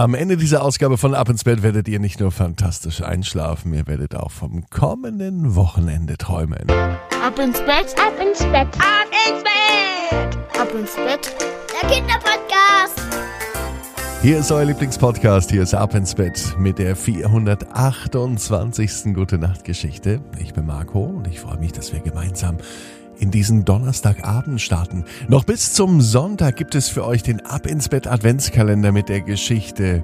Am Ende dieser Ausgabe von Ab ins Bett werdet ihr nicht nur fantastisch einschlafen, ihr werdet auch vom kommenden Wochenende träumen. Ab ins Bett, ab ins Bett, ab ins Bett, ab ins Bett. Der Kinderpodcast. Hier ist euer Lieblingspodcast, hier ist Ab ins Bett mit der 428. Gute Nacht Geschichte. Ich bin Marco und ich freue mich, dass wir gemeinsam in diesen Donnerstagabend starten. Noch bis zum Sonntag gibt es für euch den Ab ins Bett Adventskalender mit der Geschichte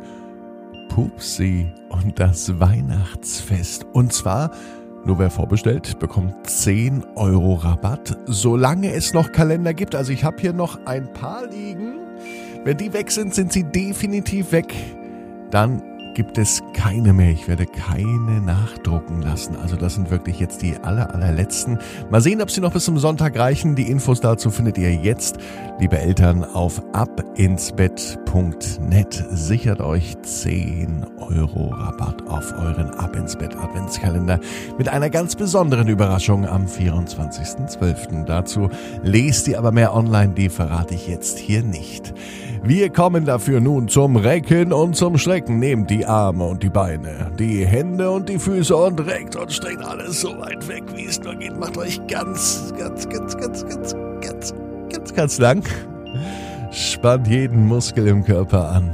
Pupsi und das Weihnachtsfest. Und zwar, nur wer vorbestellt, bekommt 10 Euro Rabatt, solange es noch Kalender gibt. Also ich habe hier noch ein paar liegen. Wenn die weg sind, sind sie definitiv weg. Dann gibt es keine mehr. Ich werde keine nachdrucken lassen. Also das sind wirklich jetzt die aller, allerletzten. Mal sehen, ob sie noch bis zum Sonntag reichen. Die Infos dazu findet ihr jetzt, liebe Eltern, auf abinsbett.net. Sichert euch 10 Euro Rabatt auf euren Ab ins Bett Adventskalender mit einer ganz besonderen Überraschung am 24.12. Dazu lest ihr aber mehr online, die verrate ich jetzt hier nicht. Wir kommen dafür nun zum Recken und zum Strecken. Nehmt die Arme und die Beine, die Hände und die Füße und reckt und streckt alles so weit weg, wie es nur geht. Macht euch ganz, ganz, ganz, ganz, ganz, ganz, ganz, ganz lang. Spannt jeden Muskel im Körper an.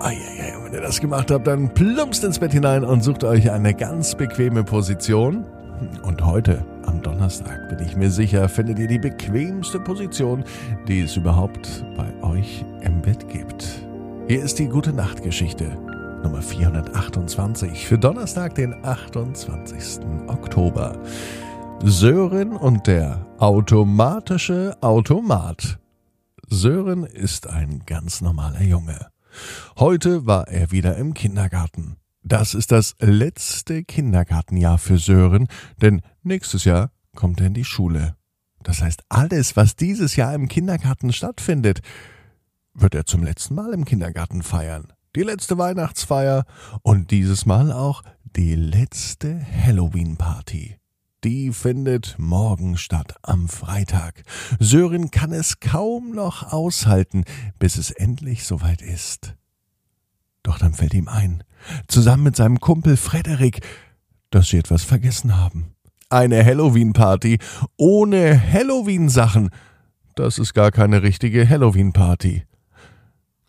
Eieiei, wenn ihr das gemacht habt, dann plumpst ins Bett hinein und sucht euch eine ganz bequeme Position. Und heute, am Donnerstag, bin ich mir sicher, findet ihr die bequemste Position, die es überhaupt bei euch im Bett gibt. Hier ist die Gute Nachtgeschichte Nummer 428 für Donnerstag, den 28. Oktober. Sören und der automatische Automat. Sören ist ein ganz normaler Junge. Heute war er wieder im Kindergarten. Das ist das letzte Kindergartenjahr für Sören, denn nächstes Jahr kommt er in die Schule. Das heißt, alles, was dieses Jahr im Kindergarten stattfindet, wird er zum letzten Mal im Kindergarten feiern. Die letzte Weihnachtsfeier und dieses Mal auch die letzte Halloween-Party. Die findet morgen statt, am Freitag. Sören kann es kaum noch aushalten, bis es endlich soweit ist. Doch dann fällt ihm ein, zusammen mit seinem Kumpel Frederik, dass sie etwas vergessen haben. Eine Halloween-Party ohne Halloween-Sachen. Das ist gar keine richtige Halloween-Party.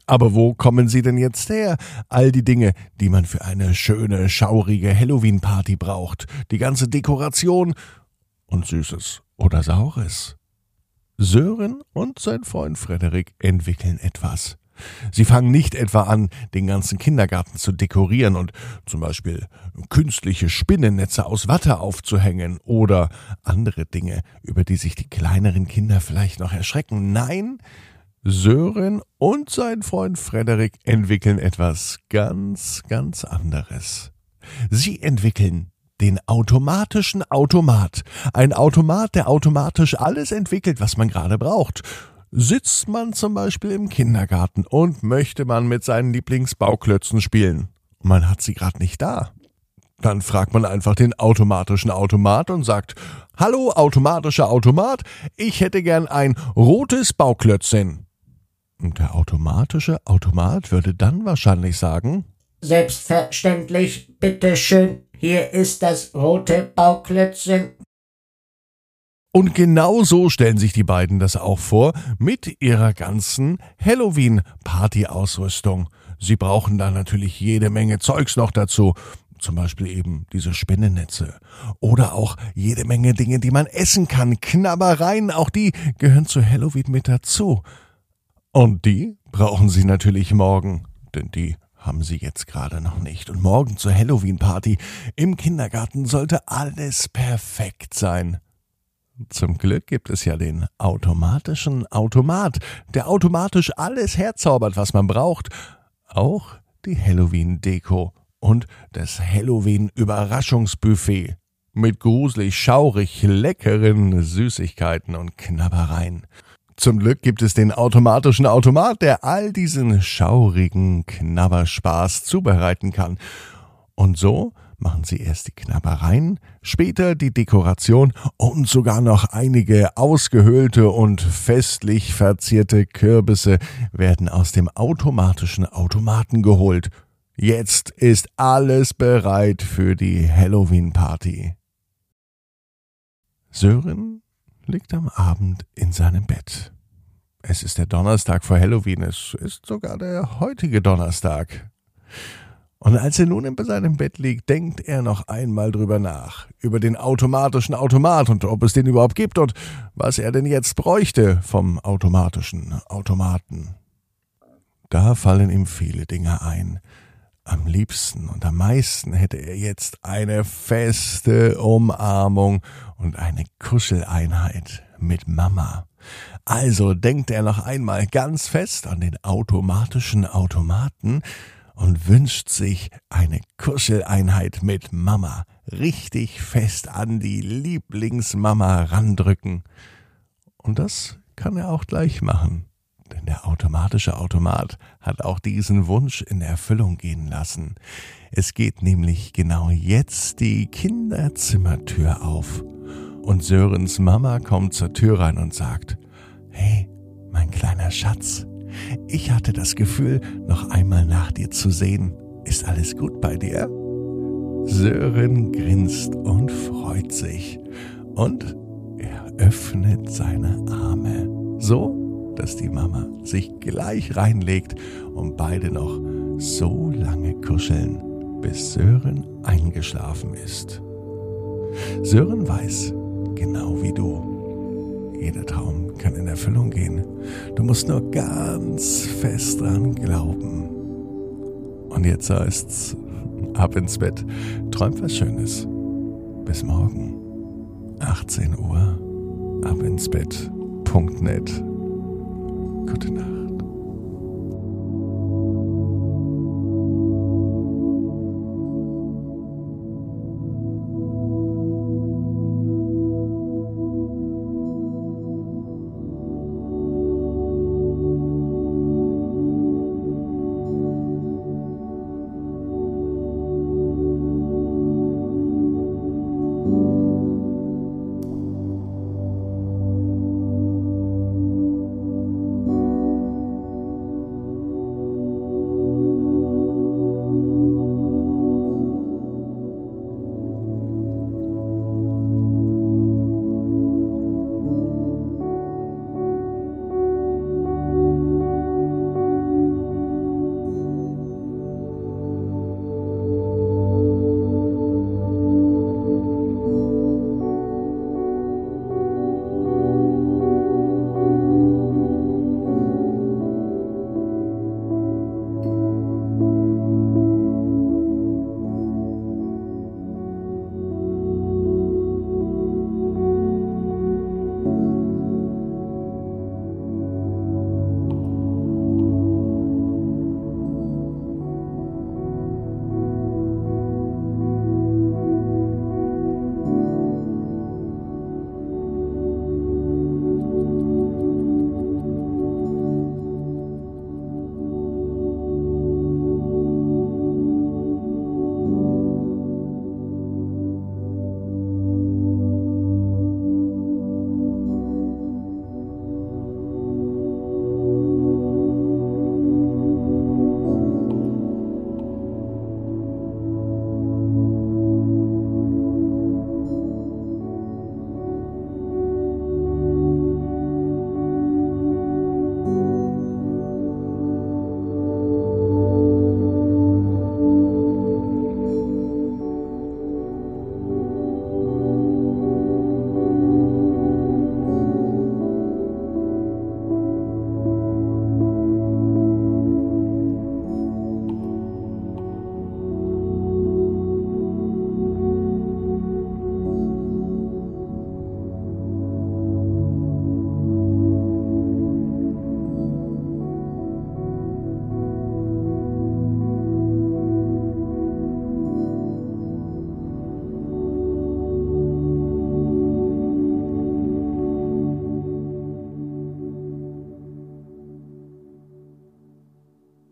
Aber wo kommen sie denn jetzt her? All die Dinge, die man für eine schöne, schaurige Halloween-Party braucht. Die ganze Dekoration und Süßes oder Saures. Sören und sein Freund Frederik entwickeln etwas. Sie fangen nicht etwa an, den ganzen Kindergarten zu dekorieren und zum Beispiel künstliche Spinnennetze aus Watte aufzuhängen oder andere Dinge, über die sich die kleineren Kinder vielleicht noch erschrecken. Nein, Sören und sein Freund Frederik entwickeln etwas ganz, ganz anderes. Sie entwickeln den automatischen Automat. Ein Automat, der automatisch alles entwickelt, was man gerade braucht. Sitzt man zum Beispiel im Kindergarten und möchte man mit seinen Lieblingsbauklötzen spielen. Man hat sie gerade nicht da. Dann fragt man einfach den automatischen Automat und sagt, Hallo automatischer Automat, ich hätte gern ein rotes Bauklötzchen. Und der automatische Automat würde dann wahrscheinlich sagen, Selbstverständlich, bitteschön, hier ist das rote Bauklötzchen. Und genau so stellen sich die beiden das auch vor mit ihrer ganzen Halloween-Party-Ausrüstung. Sie brauchen da natürlich jede Menge Zeugs noch dazu. Zum Beispiel eben diese Spinnennetze. Oder auch jede Menge Dinge, die man essen kann. Knabbereien, auch die gehören zu Halloween mit dazu. Und die brauchen sie natürlich morgen. Denn die haben sie jetzt gerade noch nicht. Und morgen zur Halloween-Party im Kindergarten sollte alles perfekt sein. Zum Glück gibt es ja den automatischen Automat, der automatisch alles herzaubert, was man braucht. Auch die Halloween-Deko und das Halloween-Überraschungsbuffet mit gruselig schaurig leckeren Süßigkeiten und Knabbereien. Zum Glück gibt es den automatischen Automat, der all diesen schaurigen Knabberspaß zubereiten kann. Und so machen sie erst die Knabbereien, später die Dekoration und sogar noch einige ausgehöhlte und festlich verzierte Kürbisse werden aus dem automatischen Automaten geholt. Jetzt ist alles bereit für die Halloween-Party. Sören liegt am Abend in seinem Bett. Es ist der Donnerstag vor Halloween, es ist sogar der heutige Donnerstag. Und als er nun in seinem Bett liegt, denkt er noch einmal drüber nach, über den automatischen Automat und ob es den überhaupt gibt und was er denn jetzt bräuchte vom automatischen Automaten. Da fallen ihm viele Dinge ein. Am liebsten und am meisten hätte er jetzt eine feste Umarmung und eine Kuscheleinheit mit Mama. Also denkt er noch einmal ganz fest an den automatischen Automaten und wünscht sich eine Kuscheleinheit mit Mama. Richtig fest an die Lieblingsmama randrücken. Und das kann er auch gleich machen. Denn der automatische Automat hat auch diesen Wunsch in Erfüllung gehen lassen. Es geht nämlich genau jetzt die Kinderzimmertür auf. Und Sörens Mama kommt zur Tür rein und sagt, Hey, mein kleiner Schatz, ich hatte das Gefühl, noch einmal nach dir zu sehen. Ist alles gut bei dir? Sören grinst und freut sich. Und er öffnet seine Arme. So, dass die Mama sich gleich reinlegt und beide noch so lange kuscheln, bis Sören eingeschlafen ist. Sören weiß, genau wie du, jeder Traum kann in Erfüllung gehen. Du musst nur ganz fest dran glauben. Und jetzt heißt's ab ins Bett. Träum was Schönes. Bis morgen. 18 Uhr. Ab ins Bett. Punkt net. Gute Nacht.